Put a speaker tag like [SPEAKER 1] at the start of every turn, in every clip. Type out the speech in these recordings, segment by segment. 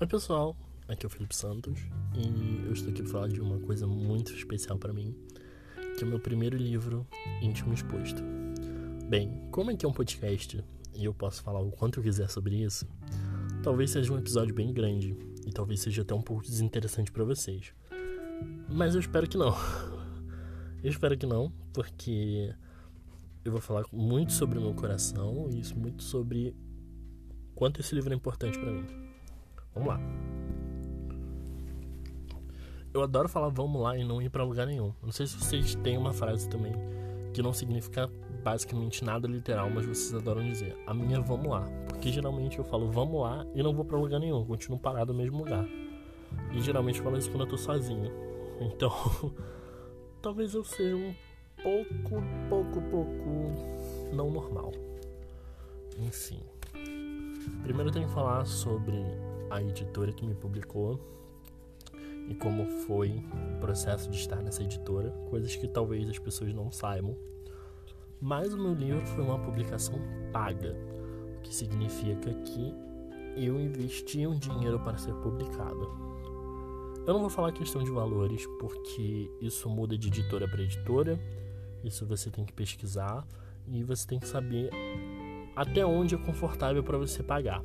[SPEAKER 1] Oi pessoal, aqui é o Felipe Santos e eu estou aqui para falar de uma coisa muito especial para mim, que é o meu primeiro livro íntimo exposto. Bem, como aqui é um podcast e eu posso falar o quanto eu quiser sobre isso, talvez seja um episódio bem grande e talvez seja até um pouco desinteressante para vocês. Mas eu espero que não. Eu espero que não, porque eu vou falar muito sobre o meu coração e isso muito sobre quanto esse livro é importante para mim. Vamos lá. Eu adoro falar vamos lá e não ir para lugar nenhum. Não sei se vocês têm uma frase também que não significa basicamente nada literal, mas vocês adoram dizer. A minha é vamos lá, porque geralmente eu falo vamos lá e não vou para lugar nenhum, continuo parado no mesmo lugar. E geralmente eu falo isso quando eu tô sozinho. Então, talvez eu seja um pouco, pouco, pouco não normal. Enfim. Primeiro eu tenho que falar sobre a editora que me publicou e como foi o processo de estar nessa editora, coisas que talvez as pessoas não saibam. Mas o meu livro foi uma publicação paga, o que significa que eu investi um dinheiro para ser publicado. Eu não vou falar questão de valores, porque isso muda de editora para editora, isso você tem que pesquisar e você tem que saber até onde é confortável para você pagar.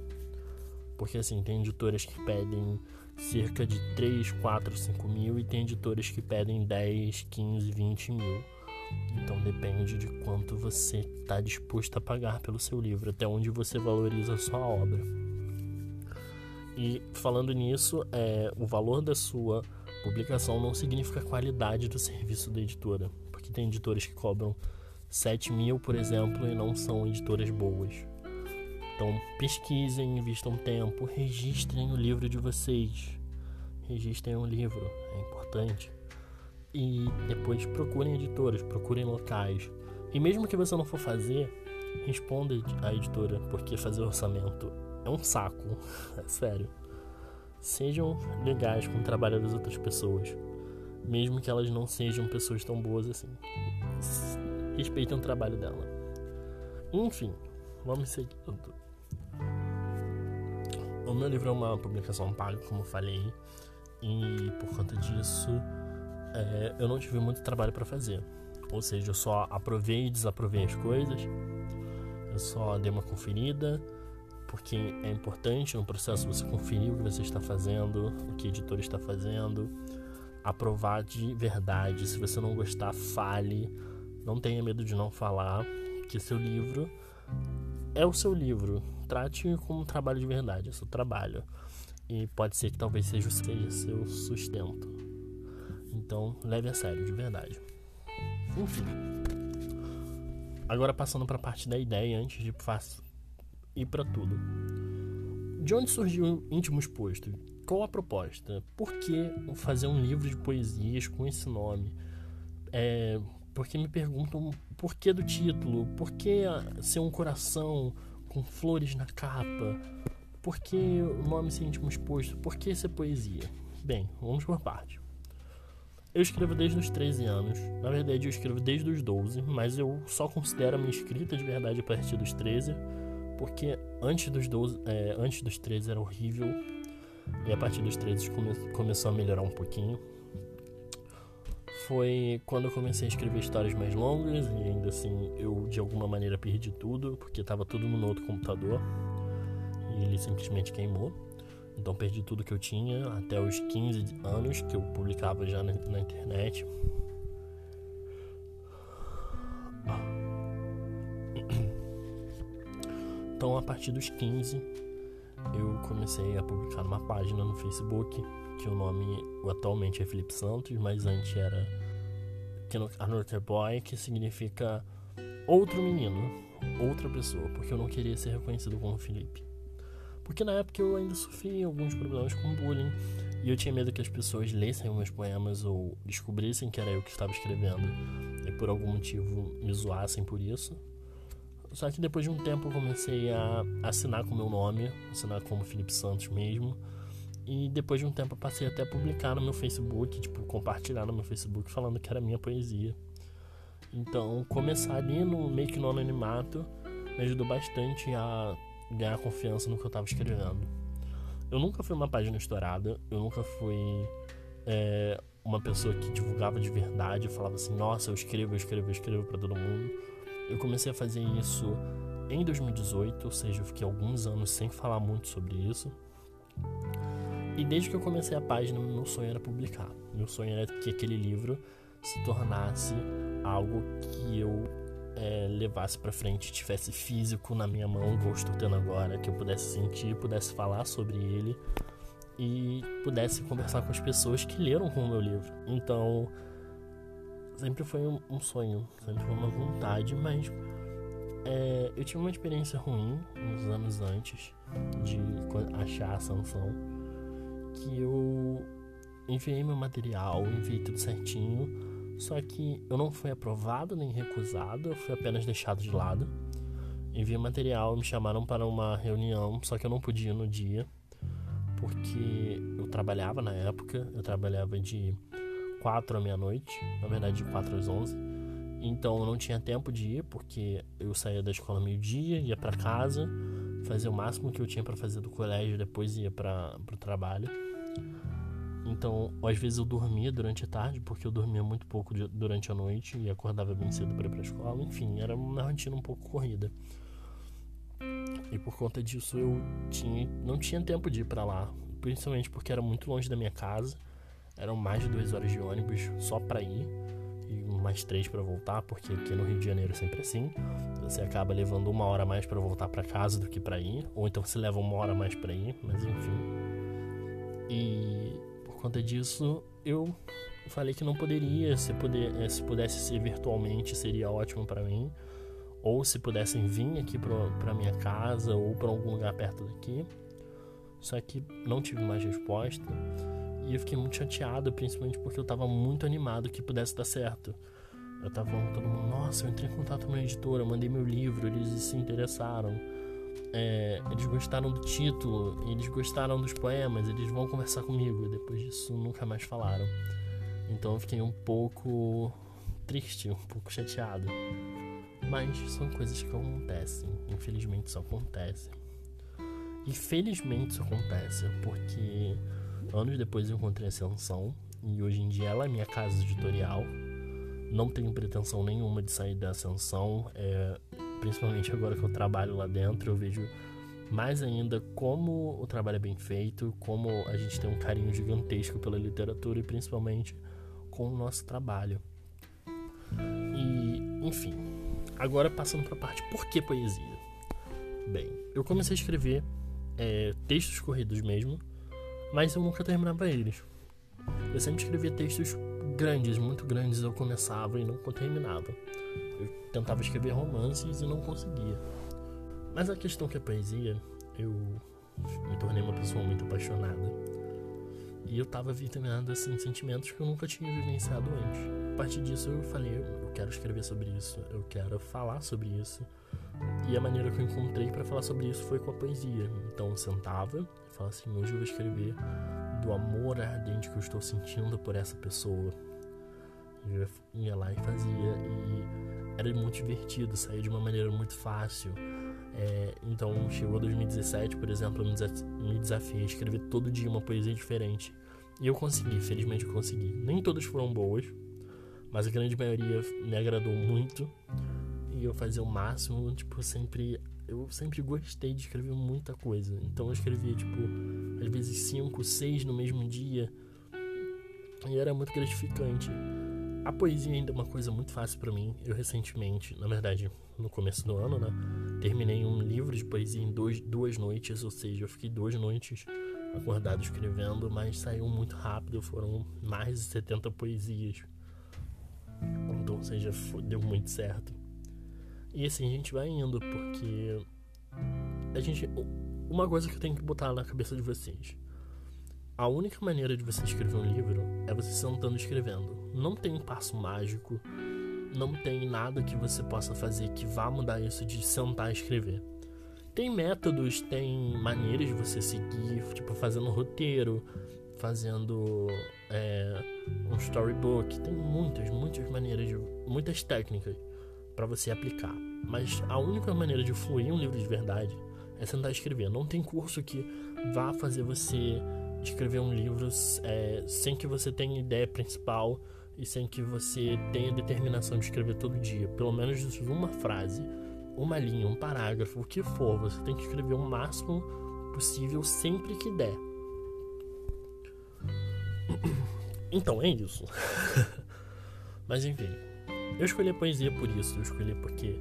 [SPEAKER 1] Porque assim, tem editoras que pedem cerca de 3, 4, 5 mil e tem editoras que pedem 10, 15, 20 mil. Então depende de quanto você está disposto a pagar pelo seu livro, até onde você valoriza a sua obra. E falando nisso, é, o valor da sua publicação não significa a qualidade do serviço da editora, porque tem editoras que cobram 7 mil, por exemplo, e não são editoras boas. Então pesquisem, invistam tempo, registrem o livro de vocês. Registrem o livro, é importante. E depois procurem editoras, procurem locais. E mesmo que você não for fazer, responda à editora, porque fazer orçamento é um saco, é sério. Sejam legais com o trabalho das outras pessoas, mesmo que elas não sejam pessoas tão boas assim. Respeitem o trabalho dela. Enfim, vamos seguir. O meu livro é uma publicação paga, como eu falei, e por conta disso é, eu não tive muito trabalho para fazer. Ou seja, eu só aprovei e desaprovei as coisas, eu só dei uma conferida, porque é importante no processo você conferir o que você está fazendo, o que a editora está fazendo, aprovar de verdade. Se você não gostar, fale, não tenha medo de não falar, que seu livro é o seu livro. Trate como um trabalho de verdade, é seu trabalho. E pode ser que talvez seja, seja seu sustento. Então, leve a sério, de verdade. Enfim. Agora passando para a parte da ideia antes de ir para tudo. De onde surgiu o íntimo exposto? Qual a proposta? Por que fazer um livro de poesias com esse nome? É, porque me perguntam por que do título, por que ser um coração com flores na capa, por que o nome íntimo exposto, por que ser poesia? Bem, vamos por parte. Eu escrevo desde os 13 anos, na verdade eu escrevo desde os 12, mas eu só considero a minha escrita de verdade a partir dos 13, porque antes dos, 12, é, antes dos 13 era horrível, e a partir dos 13 come, começou a melhorar um pouquinho foi quando eu comecei a escrever histórias mais longas e ainda assim eu de alguma maneira perdi tudo, porque estava tudo no outro computador e ele simplesmente queimou. Então perdi tudo que eu tinha até os 15 anos que eu publicava já na, na internet. Então a partir dos 15 eu comecei a publicar numa página no Facebook que o nome atualmente é Felipe Santos, mas antes era Another Boy, que significa outro menino, outra pessoa, porque eu não queria ser reconhecido como Felipe. Porque na época eu ainda sofria alguns problemas com bullying e eu tinha medo que as pessoas lessem meus poemas ou descobrissem que era eu que estava escrevendo e por algum motivo me zoassem por isso. Só que depois de um tempo eu comecei a assinar com meu nome, assinar como Felipe Santos mesmo e depois de um tempo eu passei até a publicar no meu Facebook, tipo, compartilhar no meu Facebook falando que era minha poesia. Então, começar ali no meio que no anonimato me ajudou bastante a ganhar confiança no que eu estava escrevendo. eu nunca fui uma página estourada, eu nunca fui é, uma pessoa que divulgava de verdade, falava assim, nossa, eu escrevo, eu escrevo, eu escrevo para todo mundo. Eu comecei a fazer isso em 2018, ou seja, eu fiquei alguns anos sem falar muito sobre isso. E desde que eu comecei a página, meu sonho era publicar. Meu sonho era que aquele livro se tornasse algo que eu é, levasse para frente, tivesse físico na minha mão, igual estou tendo agora, que eu pudesse sentir, pudesse falar sobre ele e pudesse conversar com as pessoas que leram com o meu livro. Então, sempre foi um, sonho, sempre foi uma vontade, mas é, eu tive uma experiência ruim uns anos antes de achar a sanção, que eu enviei meu material, enviei tudo certinho só que eu não fui aprovado nem recusado, eu fui apenas deixado de lado. Enviei material, me chamaram para uma reunião, só que eu não podia no dia, porque eu trabalhava na época, eu trabalhava de 4 à meia-noite, na verdade de 4 às 11. Então eu não tinha tempo de ir, porque eu saía da escola meio-dia, ia para casa, fazia o máximo que eu tinha para fazer do colégio, depois ia para o trabalho. Então, às vezes eu dormia durante a tarde, porque eu dormia muito pouco durante a noite e acordava bem cedo para ir para a escola. Enfim, era uma rotina um pouco corrida. E por conta disso eu tinha, não tinha tempo de ir para lá, principalmente porque era muito longe da minha casa. Eram mais de duas horas de ônibus só para ir e mais três para voltar, porque aqui no Rio de Janeiro é sempre assim. Você acaba levando uma hora mais para voltar para casa do que para ir, ou então você leva uma hora mais para ir, mas enfim. E conta disso, eu falei que não poderia. Se, poder, eh, se pudesse ser virtualmente, seria ótimo para mim. Ou se pudessem vir aqui para minha casa ou para algum lugar perto daqui. Só que não tive mais resposta. E eu fiquei muito chateado, principalmente porque eu estava muito animado que pudesse dar certo. Eu tava falando todo mundo, nossa, eu entrei em contato com a editora, mandei meu livro, eles se interessaram é, eles gostaram do título, eles gostaram dos poemas, eles vão conversar comigo. Depois disso, nunca mais falaram. Então eu fiquei um pouco triste, um pouco chateado. Mas são coisas que acontecem. Infelizmente isso acontece. E felizmente isso acontece, porque anos depois eu encontrei a Ascensão e hoje em dia ela é minha casa editorial. Não tenho pretensão nenhuma de sair da Ascensão. É, principalmente agora que eu trabalho lá dentro, eu vejo mais ainda como o trabalho é bem feito, como a gente tem um carinho gigantesco pela literatura e principalmente com o nosso trabalho. E, enfim, agora passando para a parte por que poesia? Bem, eu comecei a escrever é, textos corridos mesmo, mas eu nunca terminava eles. Eu sempre escrevia textos grandes, muito grandes, eu começava e não terminava. Eu tentava escrever romances e não conseguia. Mas a questão que é poesia, eu me tornei uma pessoa muito apaixonada. E eu tava vitaminando assim sentimentos que eu nunca tinha vivenciado antes. A partir disso eu falei, eu quero escrever sobre isso, eu quero falar sobre isso. E a maneira que eu encontrei para falar sobre isso foi com a poesia. Então eu sentava e falava assim, hoje eu vou escrever do amor ardente que eu estou sentindo por essa pessoa. Eu ia lá e fazia. E era muito divertido, saía de uma maneira muito fácil. É, então chegou 2017, por exemplo, eu me desafiei a escrever todo dia uma poesia diferente. E eu consegui, felizmente eu consegui. Nem todas foram boas, mas a grande maioria me agradou muito. E eu fazia o máximo, tipo, sempre. Eu sempre gostei de escrever muita coisa. Então eu escrevia, tipo, às vezes cinco, seis no mesmo dia. E era muito gratificante. A poesia ainda é uma coisa muito fácil para mim. Eu recentemente, na verdade, no começo do ano, né, terminei um livro de poesia em dois, duas noites, ou seja, eu fiquei duas noites acordado escrevendo, mas saiu muito rápido, foram mais de 70 poesias. Então, ou seja, deu muito certo. E assim a gente vai indo, porque a gente. Uma coisa que eu tenho que botar na cabeça de vocês a única maneira de você escrever um livro é você sentando escrevendo. Não tem um passo mágico, não tem nada que você possa fazer que vá mudar isso de sentar e escrever. Tem métodos, tem maneiras de você seguir, tipo fazendo roteiro, fazendo é, um storybook. Tem muitas, muitas maneiras, de, muitas técnicas para você aplicar. Mas a única maneira de fluir um livro de verdade é sentar e escrever. Não tem curso que vá fazer você escrever um livro é, sem que você tenha ideia principal e sem que você tenha determinação de escrever todo dia. Pelo menos uma frase, uma linha, um parágrafo, o que for. Você tem que escrever o máximo possível sempre que der. Então é isso. Mas enfim, eu escolhi a poesia por isso. Eu escolhi porque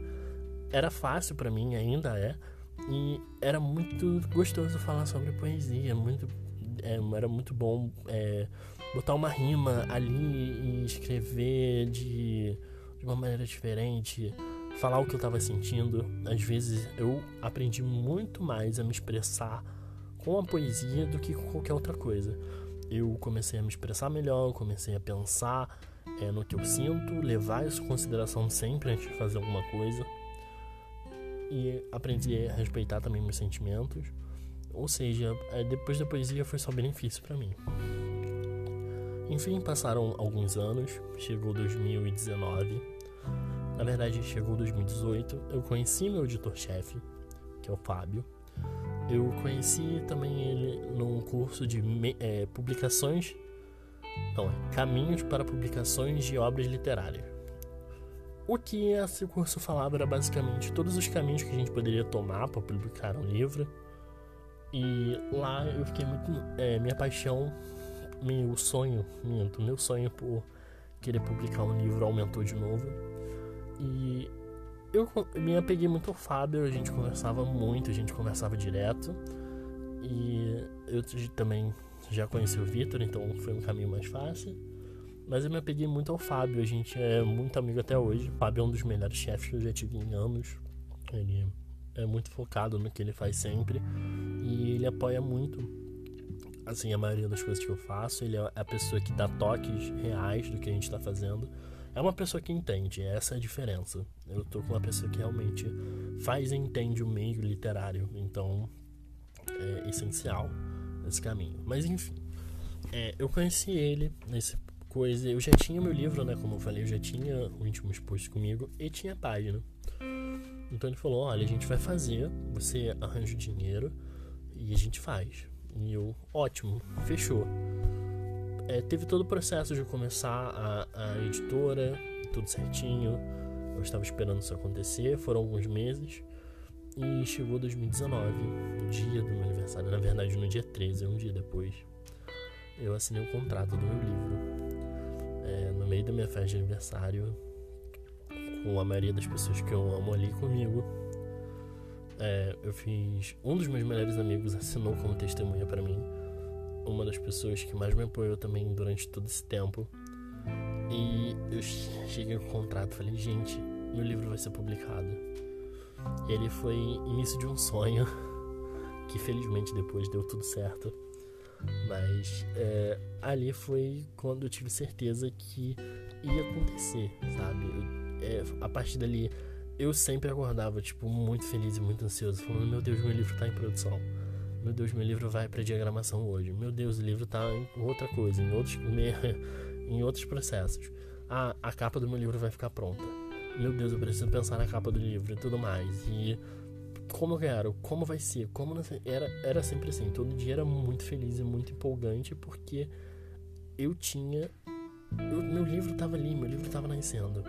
[SPEAKER 1] era fácil para mim, ainda é. E era muito gostoso falar sobre poesia. Muito, é, era muito bom é, botar uma rima ali e escrever de, de uma maneira diferente. Falar o que eu estava sentindo. Às vezes eu aprendi muito mais a me expressar com a poesia do que com qualquer outra coisa. Eu comecei a me expressar melhor, comecei a pensar é, no que eu sinto, levar isso em consideração sempre antes de fazer alguma coisa. E aprendi a respeitar também meus sentimentos. Ou seja, é, depois da poesia foi só benefício para mim. Enfim, passaram alguns anos, chegou 2019. Na verdade, chegou 2018. Eu conheci meu editor-chefe, que é o Fábio. Eu conheci também ele num curso de é, publicações então, caminhos para publicações de obras literárias. O que esse curso falava era basicamente todos os caminhos que a gente poderia tomar para publicar um livro. E lá eu fiquei muito. É, minha paixão, meu sonho, minto, meu sonho por querer publicar um livro aumentou de novo. E eu me apeguei muito ao Fábio, a gente conversava muito, a gente conversava direto. E eu também já conheci o Vitor, então foi um caminho mais fácil. Mas eu me apeguei muito ao Fábio, a gente é muito amigo até hoje. O Fábio é um dos melhores chefes que eu já tive em anos. Ele é muito focado no que ele faz sempre e ele apoia muito assim a maioria das coisas que eu faço. Ele é a pessoa que dá toques reais do que a gente está fazendo. É uma pessoa que entende, essa é a diferença. Eu tô com uma pessoa que realmente faz e entende o meio literário, então é essencial esse caminho. Mas enfim, é, eu conheci ele nesse coisa. Eu já tinha meu livro, né? Como eu falei, eu já tinha o íntimo exposto comigo e tinha página. Então ele falou: Olha, a gente vai fazer, você arranja o dinheiro e a gente faz. E eu, ótimo, fechou. É, teve todo o processo de começar a, a editora, tudo certinho. Eu estava esperando isso acontecer, foram alguns meses. E chegou 2019, o dia do meu aniversário, na verdade no dia 13, um dia depois, eu assinei o contrato do meu livro. É, no meio da minha festa de aniversário, com a maioria das pessoas que eu amo ali comigo. É, eu fiz. Um dos meus melhores amigos assinou como testemunha para mim. Uma das pessoas que mais me apoiou também durante todo esse tempo. E eu cheguei com o contrato e falei: gente, meu livro vai ser publicado ele foi início de um sonho que felizmente depois deu tudo certo. Mas é, ali foi quando eu tive certeza que ia acontecer, sabe? Eu, é, a partir dali eu sempre acordava, tipo, muito feliz e muito ansioso, falando: Meu Deus, meu livro tá em produção. Meu Deus, meu livro vai para diagramação hoje. Meu Deus, o livro tá em outra coisa, em outros, em outros processos. Ah, a capa do meu livro vai ficar pronta meu Deus, eu preciso pensar na capa do livro e tudo mais. E como eu quero, como vai ser, como não, era, era sempre assim. Todo dia era muito feliz e muito empolgante porque eu tinha. Eu, meu livro estava ali, meu livro estava nascendo.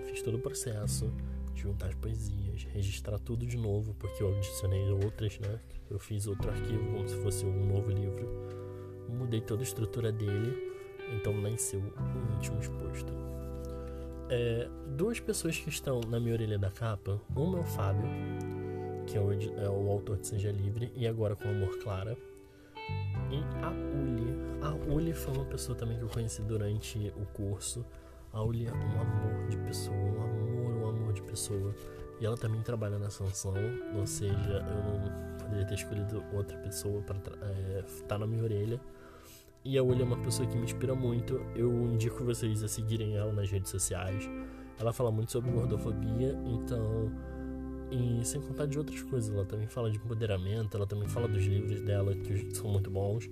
[SPEAKER 1] Fiz todo o processo, juntar as poesias, registrar tudo de novo, porque eu adicionei outras, né? Eu fiz outro arquivo como se fosse um novo livro. Mudei toda a estrutura dele, então nasceu o último exposto. É, duas pessoas que estão na minha orelha da capa, uma é o Fábio, que é o, é o autor de Seja Livre, e agora com Amor Clara, e a Uli. A Uli foi uma pessoa também que eu conheci durante o curso. A Uli é um amor de pessoa, um amor, um amor de pessoa. E ela também trabalha na Sansão, ou seja, eu não poderia ter escolhido outra pessoa para estar é, tá na minha orelha. E a Uli é uma pessoa que me inspira muito. Eu indico vocês a seguirem ela nas redes sociais. Ela fala muito sobre gordofobia, então. E sem contar de outras coisas. Ela também fala de empoderamento, ela também fala dos livros dela, que são muito bons.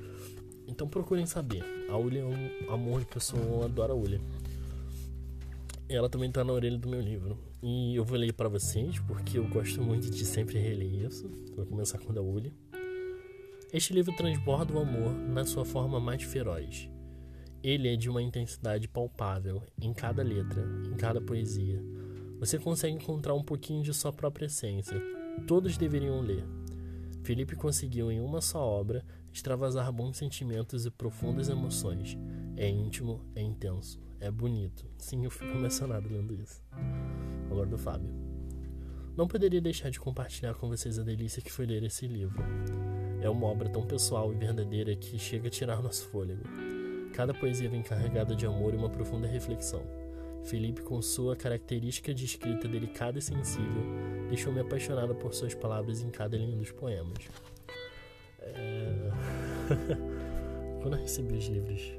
[SPEAKER 1] Então procurem saber. A Uli é um amor de pessoa, eu adoro a Uli. Ela também tá na orelha do meu livro. E eu vou ler para vocês, porque eu gosto muito de sempre reler isso. Vou começar com a Uli. Este livro transborda o amor na sua forma mais feroz. Ele é de uma intensidade palpável em cada letra, em cada poesia. Você consegue encontrar um pouquinho de sua própria essência. Todos deveriam ler. Felipe conseguiu em uma só obra extravasar bons sentimentos e profundas emoções. É íntimo, é intenso, é bonito. Sim, eu fico emocionado lendo isso. Agora do Fábio. Não poderia deixar de compartilhar com vocês a delícia que foi ler esse livro. É uma obra tão pessoal e verdadeira que chega a tirar nosso fôlego. Cada poesia vem carregada de amor e uma profunda reflexão. Felipe, com sua característica de escrita delicada e sensível, deixou-me apaixonado por suas palavras em cada linha dos poemas. É... Quando eu recebi os livros,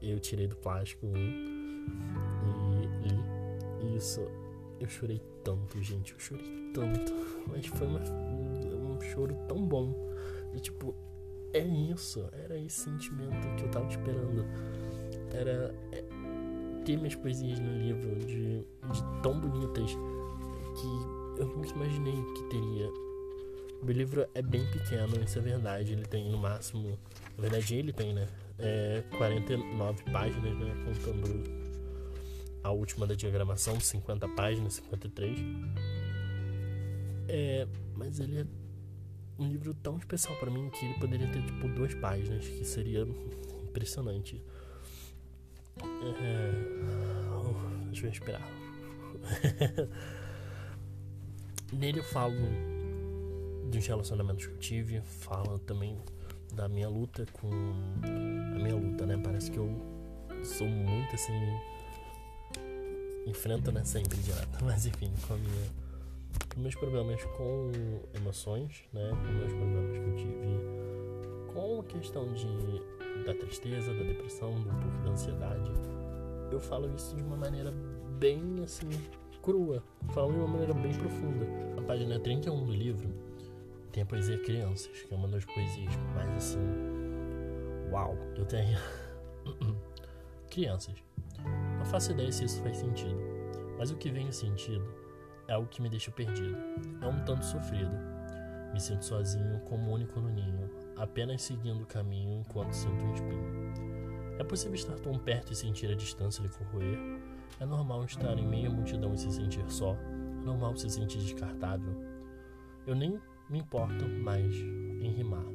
[SPEAKER 1] eu tirei do plástico um e isso, eu chorei tanto, gente. Eu chorei tanto. Mas foi uma, um choro tão bom. E tipo, é isso. Era esse sentimento que eu tava esperando. Era é, ter minhas poesias no livro de, de tão bonitas que eu nunca imaginei que teria. O livro é bem pequeno, isso é verdade. Ele tem no máximo. Na verdade, ele tem, né? É 49 páginas, né? Contando a última da diagramação, 50 páginas, 53. É, mas ele é um livro tão especial para mim que ele poderia ter tipo duas páginas, que seria impressionante. É, deixa eu respirar. Nele eu falo dos relacionamentos que eu tive, falo também da minha luta com a minha luta, né? Parece que eu sou muito assim enfrento, né, sempre direto, mas enfim, com a minha, com meus problemas com emoções, né, com meus problemas que eu tive com a questão de, da tristeza, da depressão, um pouco da ansiedade, eu falo isso de uma maneira bem, assim, crua, falo de uma maneira bem profunda. Na página 31 do livro tem a poesia Crianças, que é uma das poesias mais, assim, uau, eu tenho... Crianças. Não faço ideia se isso faz sentido, mas o que vem em sentido é algo que me deixa perdido. É um tanto sofrido. Me sinto sozinho, como único no ninho, apenas seguindo o caminho enquanto sinto um espinho. É possível estar tão perto e sentir a distância lhe corroer? É normal estar em meio à multidão e se sentir só? É normal se sentir descartável? Eu nem me importo mais em rimar.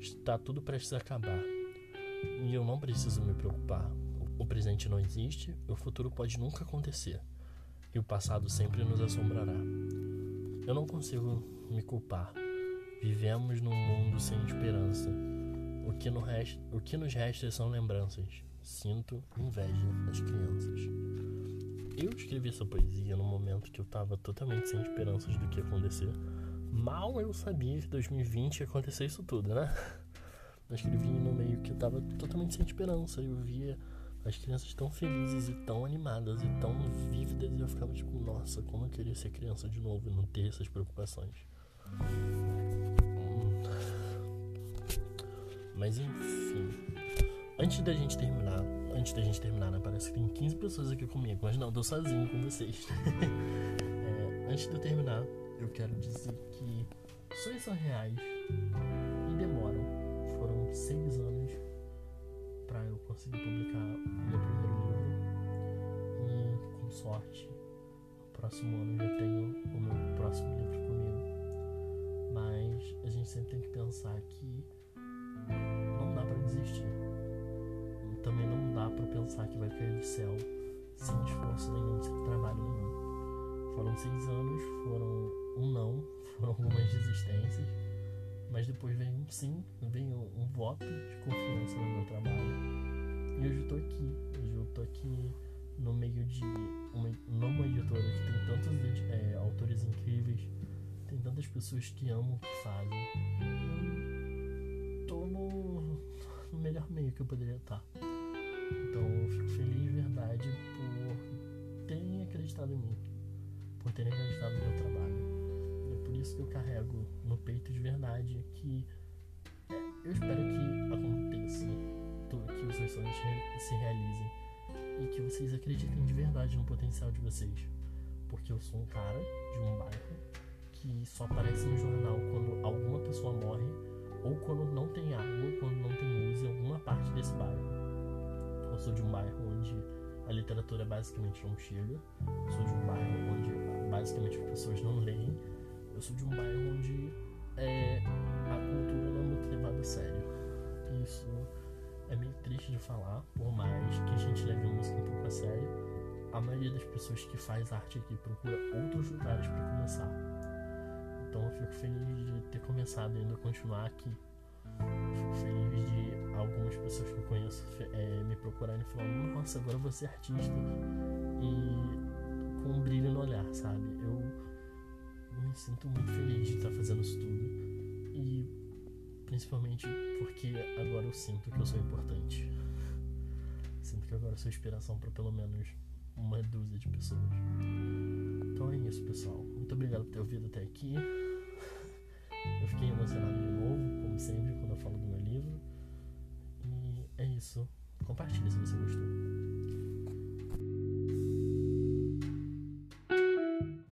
[SPEAKER 1] Está tudo prestes a acabar. E eu não preciso me preocupar. O presente não existe, o futuro pode nunca acontecer, e o passado sempre nos assombrará. Eu não consigo me culpar. Vivemos num mundo sem esperança. O que, no resta, o que nos resta são lembranças. Sinto inveja das crianças. Eu escrevi essa poesia no momento que eu estava totalmente sem esperanças do que ia acontecer. Mal eu sabia que 2020 ia acontecer isso tudo, né? Eu escrevi no meio que eu estava totalmente sem esperança. Eu via as crianças tão felizes e tão animadas e tão vívidas e eu ficava tipo, nossa, como eu queria ser criança de novo e não ter essas preocupações. Hum. Mas enfim. Antes da gente terminar, antes da gente terminar, né? Parece que tem 15 pessoas aqui comigo, mas não, tô sozinho com vocês. é, antes de eu terminar, eu quero dizer que sonhos são reais e demoram. Foram seis anos conseguir publicar o meu primeiro livro. E com sorte, no próximo ano já tenho o meu próximo livro comigo. Mas a gente sempre tem que pensar que não dá para desistir. Também não dá para pensar que vai cair do céu sem esforço nenhum, sem trabalho nenhum. Foram seis anos, foram um não, foram algumas desistências mas depois vem um sim, vem um voto de confiança no meu trabalho. E hoje eu tô aqui, hoje eu tô aqui no meio de uma, editora que tem tantos é, autores incríveis, tem tantas pessoas que amam o que fazem. Eu tô no, no melhor meio que eu poderia estar. Então eu fico feliz de verdade por terem acreditado em mim, por terem acreditado no meu trabalho isso que eu carrego no peito de verdade, que é, eu espero que aconteça, que os seus sonhos se realizem. e que vocês acreditem de verdade no potencial de vocês. Porque eu sou um cara de um bairro que só aparece no jornal quando alguma pessoa morre ou quando não tem água, quando não tem luz em alguma parte desse bairro. Eu sou de um bairro onde a literatura basicamente não chega. Eu sou de um bairro onde basicamente as pessoas não leem. Eu sou de um bairro onde é, a cultura não é muito levada a sério. Isso é meio triste de falar, por mais que a gente leve a música um pouco a sério. A maioria das pessoas que faz arte aqui procura outros lugares para começar. Então eu fico feliz de ter começado e ainda continuar aqui. Fico feliz de algumas pessoas que eu conheço é, me procurarem e falarem: Nossa, agora você é artista. E com um brilho no olhar, sabe? Eu me sinto muito feliz de estar fazendo isso tudo. E principalmente porque agora eu sinto que eu sou importante. Sinto que agora eu sou inspiração para pelo menos uma dúzia de pessoas. Então é isso, pessoal. Muito obrigado por ter ouvido até aqui. Eu fiquei emocionado de novo, como sempre, quando eu falo do meu livro. E é isso. Compartilhe se você gostou.